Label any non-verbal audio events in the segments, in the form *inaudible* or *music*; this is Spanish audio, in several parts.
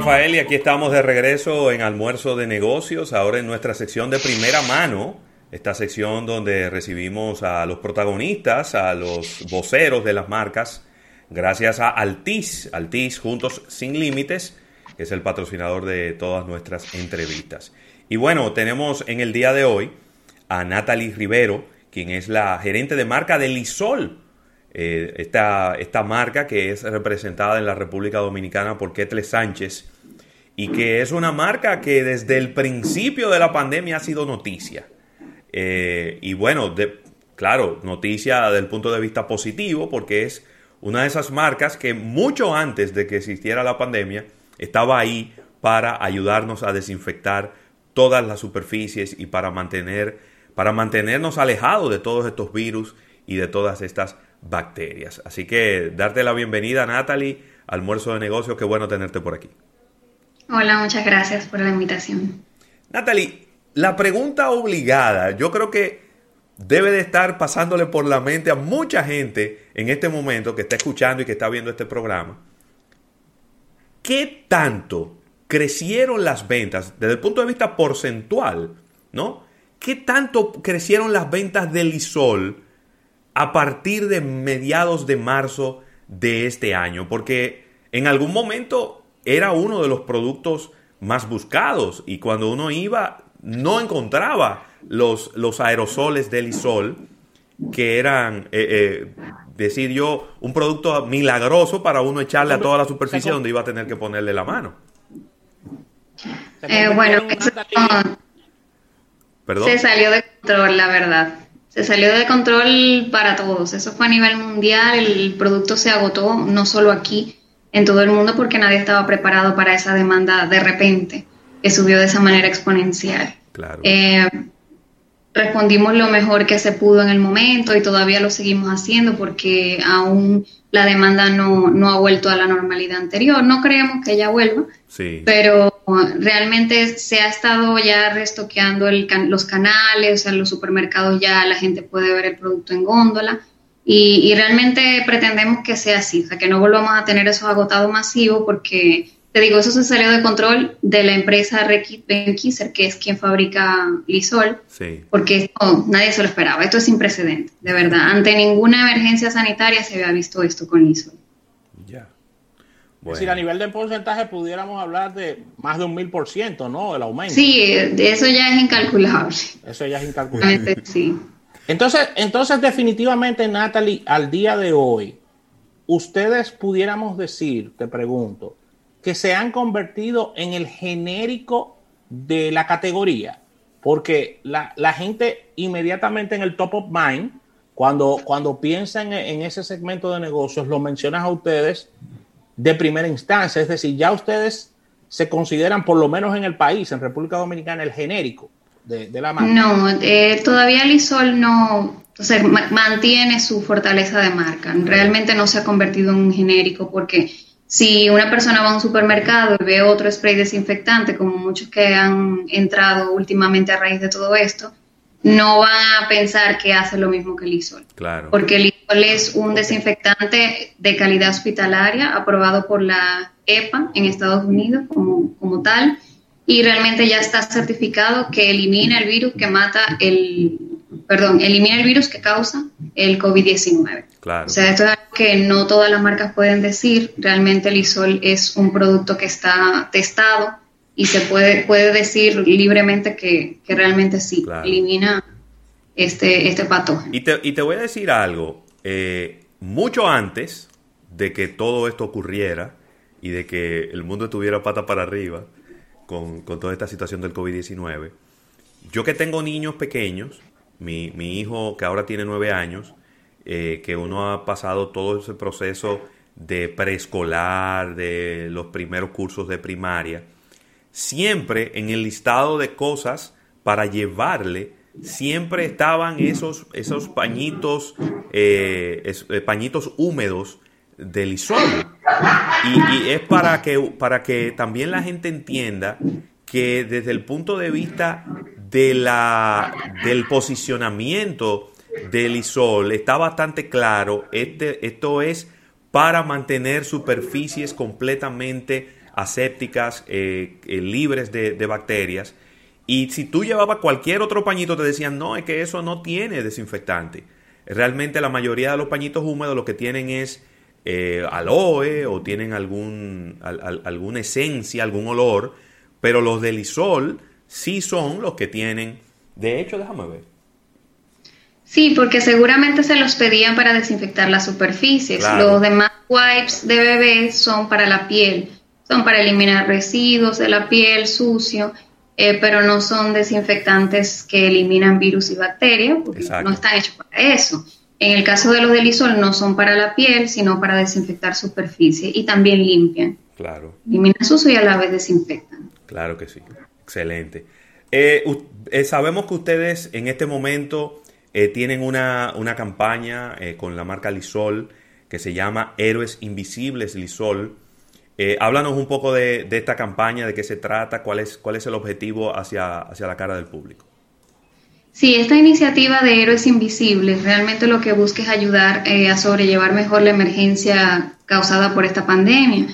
Rafael y aquí estamos de regreso en Almuerzo de Negocios, ahora en nuestra sección de primera mano, esta sección donde recibimos a los protagonistas, a los voceros de las marcas, gracias a Altis, Altis Juntos Sin Límites, que es el patrocinador de todas nuestras entrevistas. Y bueno, tenemos en el día de hoy a Natalie Rivero, quien es la gerente de marca de Lisol, eh, esta, esta, marca que es representada en la República Dominicana por Ketle Sánchez y que es una marca que desde el principio de la pandemia ha sido noticia. Eh, y bueno, claro, noticia desde el punto de vista positivo porque es una de esas marcas que mucho antes de que existiera la pandemia estaba ahí para ayudarnos a desinfectar todas las superficies y para mantener para mantenernos alejados de todos estos virus y de todas estas bacterias. Así que darte la bienvenida, Natalie, almuerzo de negocios, qué bueno tenerte por aquí. Hola, muchas gracias por la invitación. Natalie, la pregunta obligada, yo creo que debe de estar pasándole por la mente a mucha gente en este momento que está escuchando y que está viendo este programa. ¿Qué tanto crecieron las ventas desde el punto de vista porcentual, ¿no? ¿Qué tanto crecieron las ventas de Lisol a partir de mediados de marzo de este año, porque en algún momento era uno de los productos más buscados. Y cuando uno iba no encontraba los, los aerosoles del isol que eran, eh, eh, decir yo, un producto milagroso para uno echarle a toda la superficie donde iba a tener que ponerle la mano. Eh, bueno, se salió de control, la verdad. Se salió de control para todos. Eso fue a nivel mundial, el producto se agotó, no solo aquí, en todo el mundo, porque nadie estaba preparado para esa demanda de repente, que subió de esa manera exponencial. Claro. Eh, respondimos lo mejor que se pudo en el momento y todavía lo seguimos haciendo porque aún la demanda no, no ha vuelto a la normalidad anterior. No creemos que ella vuelva, sí. pero realmente se ha estado ya restoqueando el los canales, o sea, los supermercados ya la gente puede ver el producto en góndola y, y, realmente pretendemos que sea así, o sea, que no volvamos a tener esos agotados masivos porque, te digo, eso se salió de control de la empresa Rekit Benkiser, que es quien fabrica Lisol, sí. porque nadie se lo esperaba, esto es sin precedente, de verdad, ante ninguna emergencia sanitaria se había visto esto con Lisol. Es decir, a nivel de porcentaje pudiéramos hablar de más de un mil por ciento, ¿no? El aumento. Sí, eso ya es incalculable. Eso ya es incalculable. Sí. Entonces, entonces, definitivamente, Natalie, al día de hoy, ustedes pudiéramos decir, te pregunto, que se han convertido en el genérico de la categoría, porque la, la gente inmediatamente en el top of mind, cuando, cuando piensan en ese segmento de negocios, lo mencionas a ustedes de primera instancia. Es decir, ya ustedes se consideran, por lo menos en el país, en República Dominicana, el genérico de, la marca. No, eh, todavía Lisol no o sea, mantiene su fortaleza de marca. Realmente no se ha convertido en un genérico porque si una persona va a un supermercado y ve otro spray desinfectante, como muchos que han entrado últimamente a raíz de todo esto, no van a pensar que hace lo mismo que el Lisol. Claro. Porque el Lisol es un desinfectante de calidad hospitalaria aprobado por la EPA en Estados Unidos como, como tal y realmente ya está certificado que elimina el virus que mata el, perdón, elimina el virus que causa el COVID-19. Claro. O sea, esto es algo que no todas las marcas pueden decir. Realmente el Isol es un producto que está testado y se puede, puede decir libremente que, realmente sí, elimina este, este patógeno. Y te, y te voy a decir algo, eh, mucho antes de que todo esto ocurriera y de que el mundo estuviera pata para arriba con, toda esta situación del COVID-19, yo que tengo niños pequeños, mi, hijo que ahora tiene nueve años, eh, que uno ha pasado todo ese proceso de preescolar, de los primeros cursos de primaria, siempre en el listado de cosas para llevarle, siempre estaban esos, esos pañitos, eh, eh, pañitos húmedos del isol. Y, es para que, para que también la gente entienda que desde el punto de vista de la, del posicionamiento del isol está bastante claro. Este, esto es para mantener superficies completamente asépticas, eh, eh, libres de, bacterias. Y si tú llevabas cualquier otro pañito, te decían, no, es que eso no tiene desinfectante. Realmente la mayoría de los pañitos húmedos lo que tienen es eh, aloe o tienen algún, alguna esencia, algún olor, pero los de Lisol sí son los que tienen. De hecho, déjame ver. Sí, porque seguramente se los pedían para desinfectar las superficies. Los demás wipes de bebé son para la piel, son para eliminar residuos de la piel sucio, eh, pero no son desinfectantes que eliminan virus y bacterias, porque no están hechos para eso. En el caso de los del isol no son para la piel, sino para desinfectar superficie y también limpian. Claro. Eliminan sucio y a la vez desinfectan. Claro que sí. Excelente. Eh, eh, sabemos que ustedes en este momento eh, tienen una, campaña con la marca Lisol que se llama Héroes Invisibles Lisol. háblanos un poco de, esta campaña, de qué se trata, cuál es, cuál es el objetivo hacia, hacia la cara del público. Sí, esta iniciativa de Héroes Invisibles realmente lo que busca es ayudar eh, a sobrellevar mejor la emergencia causada por esta pandemia.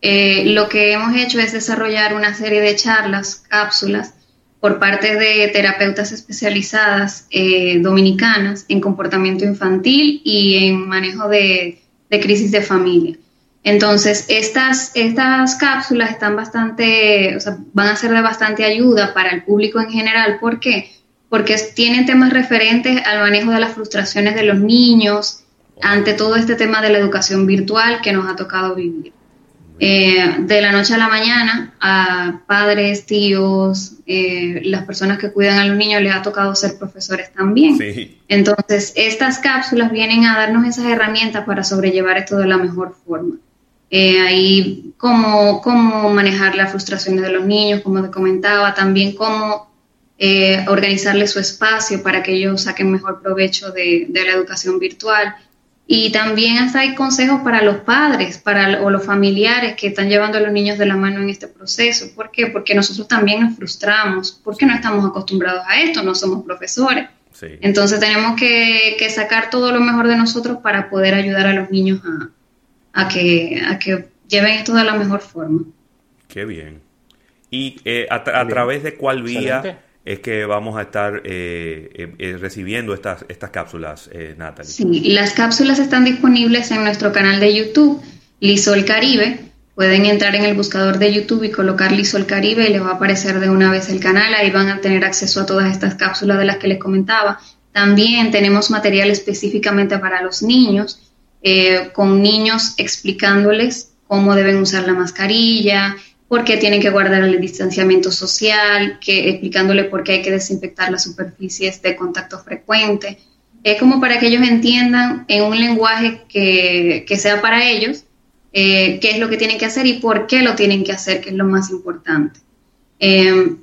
Eh, lo que hemos hecho es desarrollar una serie de charlas, cápsulas, por parte de terapeutas especializadas eh, dominicanas en comportamiento infantil y en manejo de, crisis de familia. Entonces, estas, estas cápsulas están bastante, o sea, van a ser de bastante ayuda para el público en general. ¿Por qué? Porque tienen temas referentes al manejo de las frustraciones de los niños ante todo este tema de la educación virtual que nos ha tocado vivir. Eh, de la noche a la mañana a padres, tíos, eh, las personas que cuidan a los niños les ha tocado ser profesores también. Entonces, estas cápsulas vienen a darnos esas herramientas para sobrellevar esto de la mejor forma. Eh, ahí cómo, cómo manejar las frustraciones de los niños, como te comentaba, también cómo eh, organizarle su espacio para que ellos saquen mejor provecho de, la educación virtual. Y también hasta hay consejos para los padres para, o los familiares que están llevando a los niños de la mano en este proceso. ¿Por qué? Porque nosotros también nos frustramos, porque no estamos acostumbrados a esto, no somos profesores. Entonces tenemos que, sacar todo lo mejor de nosotros para poder ayudar a los niños a, que, a que lleven esto de la mejor forma. Qué bien. ¿Y eh, a, través de cuál vía es que vamos a estar eh, eh, eh, recibiendo estas, estas cápsulas, Natalie. Sí, las cápsulas están disponibles en nuestro canal de YouTube, Lisol Caribe. Pueden entrar en el buscador de YouTube y colocar Lisol Caribe y les va a aparecer de una vez el canal. Ahí van a tener acceso a todas estas cápsulas de las que les comentaba. También tenemos material específicamente para los niños, con niños explicándoles cómo deben usar la mascarilla, por qué tienen que guardar el distanciamiento social, que, explicándole por qué hay que desinfectar las superficies de contacto frecuente. Es como para que ellos entiendan en un lenguaje que, sea para ellos eh, qué es lo que tienen que hacer y por qué lo tienen que hacer, que es lo más importante. Em,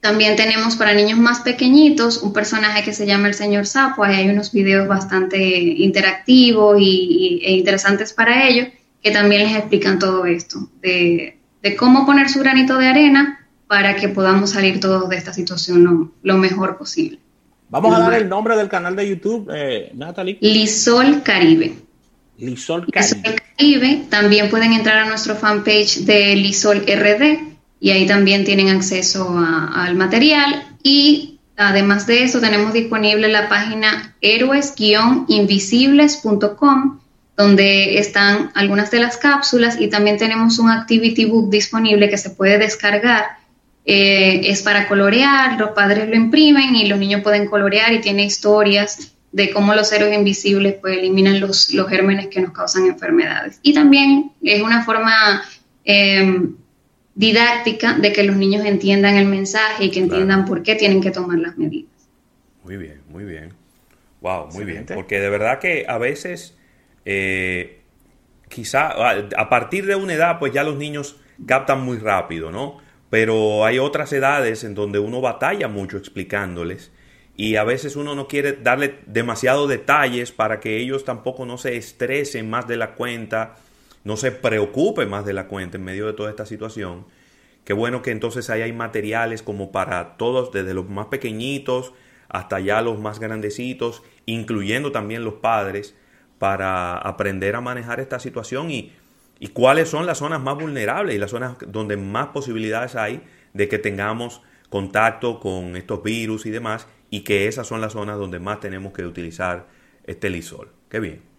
también tenemos para niños más pequeñitos un personaje que se llama el señor Sapo. Ahí hay unos videos bastante interactivos y, e interesantes para ellos que también les explican todo esto de, de cómo poner su granito de arena para que podamos salir todos de esta situación lo, mejor posible. Vamos a dar el nombre del canal de YouTube, eh, Natalie. Lisol Caribe. Lisol Caribe. Lisol Caribe. También pueden entrar a nuestro fanpage de Lisol RD y ahí también tienen acceso al material. Y además de eso, tenemos disponible la página héroes-invisibles.com donde están algunas de las cápsulas y también tenemos un activity book disponible que se puede descargar. Eh, es para colorear, los padres lo imprimen y los niños pueden colorear y tiene historias de cómo los héroes invisibles pues, eliminan los, los gérmenes que nos causan enfermedades. Y también es una forma em, didáctica de que los niños entiendan el mensaje y que entiendan por qué tienen que tomar las medidas. Muy bien, muy bien. Wow, muy bien. Porque de verdad que a veces eh, quizá a partir de una edad, pues ya los niños captan muy rápido, ¿no? Pero hay otras edades en donde uno batalla mucho explicándoles y a veces uno no quiere darle demasiados detalles para que ellos tampoco no se estresen más de la cuenta, no se preocupen más de la cuenta en medio de toda esta situación. Qué bueno que entonces ahí hay materiales como para todos, desde los más pequeñitos hasta ya los más grandecitos, incluyendo también los padres, para aprender a manejar esta situación y y cuáles son las zonas más vulnerables y las zonas donde más posibilidades hay de que tengamos contacto con estos virus y demás, y que esas son las zonas donde más tenemos que utilizar este lisol. Qué bien.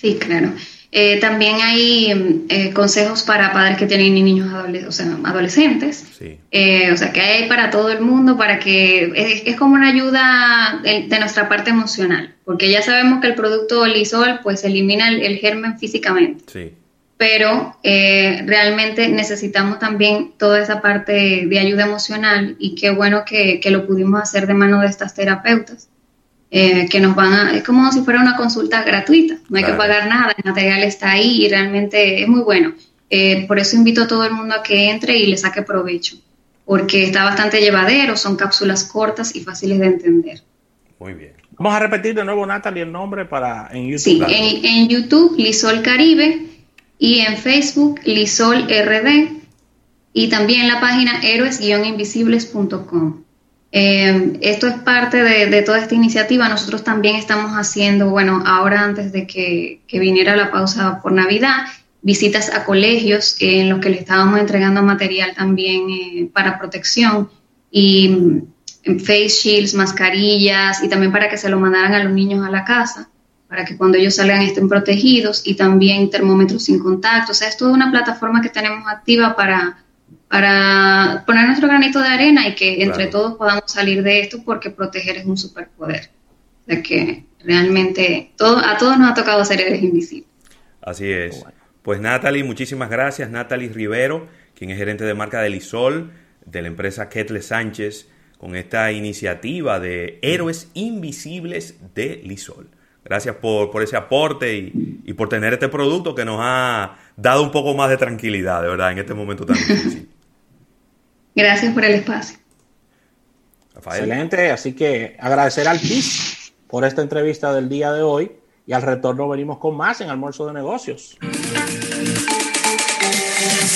Sí, claro. Eh, también hay eh, consejos para padres que tienen niños adolescentes. Sí. Eh, o sea, que hay para todo el mundo, para que es, como una ayuda de, nuestra parte emocional, porque ya sabemos que el producto Lisol pues elimina el, germen físicamente. Sí. Pero realmente necesitamos también toda esa parte de ayuda emocional y qué bueno que, que lo pudimos hacer de mano de estas terapeutas eh, que nos van a, es como si fuera una consulta gratuita, no hay que pagar nada, el material está ahí y realmente es muy bueno. Eh, por eso invito a todo el mundo a que entre y le saque provecho, porque está bastante llevadero, son cápsulas cortas y fáciles de entender. Muy bien. Vamos a repetir de nuevo, Natalie, el nombre para en YouTube. Sí, en, en, YouTube, Lisol Caribe, y en Facebook, Lisol RD, y también la página héroes-invisibles.com. Eh, esto es parte de, toda esta iniciativa. Nosotros también estamos haciendo, bueno, ahora antes de que, viniera la pausa por Navidad, visitas a colegios en los que le estábamos entregando material también eh, para protección y mm, face shields, mascarillas y también para que se lo mandaran a los niños a la casa para que cuando ellos salgan estén protegidos y también termómetros sin contacto. O sea, es toda una plataforma que tenemos activa para para poner nuestro granito de arena y que entre todos podamos salir de esto porque proteger es un superpoder. De que realmente todo, a todos nos ha tocado ser seres invisibles. Así es. Pues Natalie, muchísimas gracias. Natalie Rivero, quien es gerente de marca de Lisol, de la empresa Ketle Sánchez, con esta iniciativa de Héroes Invisibles de Lisol. Gracias por, por ese aporte y, y, por tener este producto que nos ha dado un poco más de tranquilidad, de verdad, en este momento tan difícil. *laughs* Gracias por el espacio. Excelente, así que agradecer al PIS por esta entrevista del día de hoy y al retorno venimos con más en Almuerzo de Negocios.